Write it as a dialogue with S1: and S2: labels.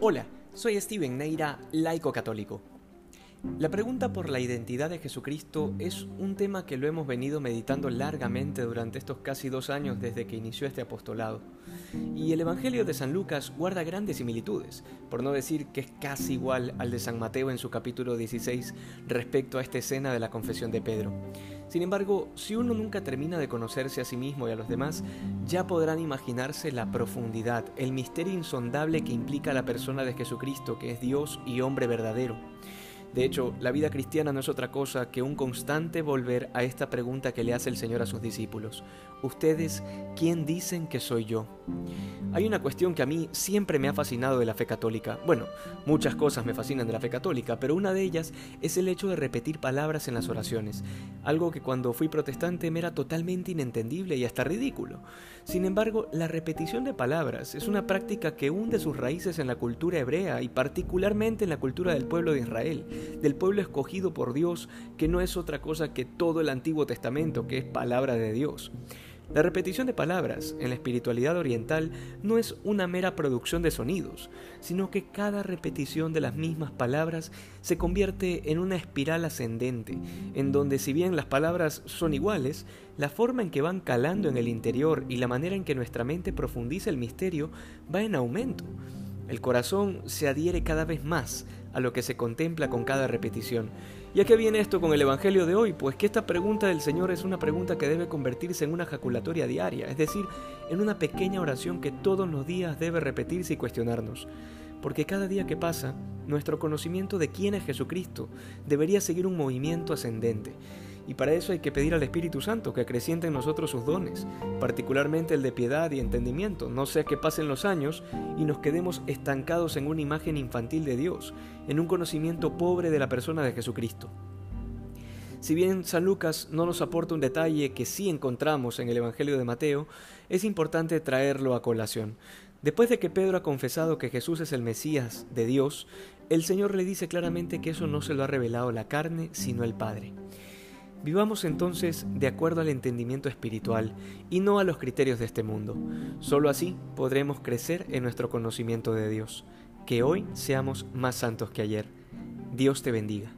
S1: Hola, soy Steven Neira, laico católico. La pregunta por la identidad de Jesucristo es un tema que lo hemos venido meditando largamente durante estos casi dos años desde que inició este apostolado. Y el Evangelio de San Lucas guarda grandes similitudes, por no decir que es casi igual al de San Mateo en su capítulo 16 respecto a esta escena de la confesión de Pedro. Sin embargo, si uno nunca termina de conocerse a sí mismo y a los demás, ya podrán imaginarse la profundidad, el misterio insondable que implica la persona de Jesucristo, que es Dios y hombre verdadero. De hecho, la vida cristiana no es otra cosa que un constante volver a esta pregunta que le hace el Señor a sus discípulos. ¿Ustedes quién dicen que soy yo? Hay una cuestión que a mí siempre me ha fascinado de la fe católica. Bueno, muchas cosas me fascinan de la fe católica, pero una de ellas es el hecho de repetir palabras en las oraciones, algo que cuando fui protestante me era totalmente inentendible y hasta ridículo. Sin embargo, la repetición de palabras es una práctica que hunde sus raíces en la cultura hebrea y particularmente en la cultura del pueblo de Israel, del pueblo escogido por Dios, que no es otra cosa que todo el Antiguo Testamento, que es palabra de Dios. La repetición de palabras en la espiritualidad oriental no es una mera producción de sonidos, sino que cada repetición de las mismas palabras se convierte en una espiral ascendente, en donde si bien las palabras son iguales, la forma en que van calando en el interior y la manera en que nuestra mente profundiza el misterio va en aumento. El corazón se adhiere cada vez más a lo que se contempla con cada repetición. ¿Y a qué viene esto con el Evangelio de hoy? Pues que esta pregunta del Señor es una pregunta que debe convertirse en una jaculatoria diaria, es decir, en una pequeña oración que todos los días debe repetirse y cuestionarnos. Porque cada día que pasa, nuestro conocimiento de quién es Jesucristo debería seguir un movimiento ascendente. Y para eso hay que pedir al Espíritu Santo que acreciente en nosotros sus dones, particularmente el de piedad y entendimiento, no sea que pasen los años y nos quedemos estancados en una imagen infantil de Dios, en un conocimiento pobre de la persona de Jesucristo. Si bien San Lucas no nos aporta un detalle que sí encontramos en el Evangelio de Mateo, es importante traerlo a colación. Después de que Pedro ha confesado que Jesús es el Mesías de Dios, el Señor le dice claramente que eso no se lo ha revelado la carne, sino el Padre. Vivamos entonces de acuerdo al entendimiento espiritual y no a los criterios de este mundo. Solo así podremos crecer en nuestro conocimiento de Dios. Que hoy seamos más santos que ayer. Dios te bendiga.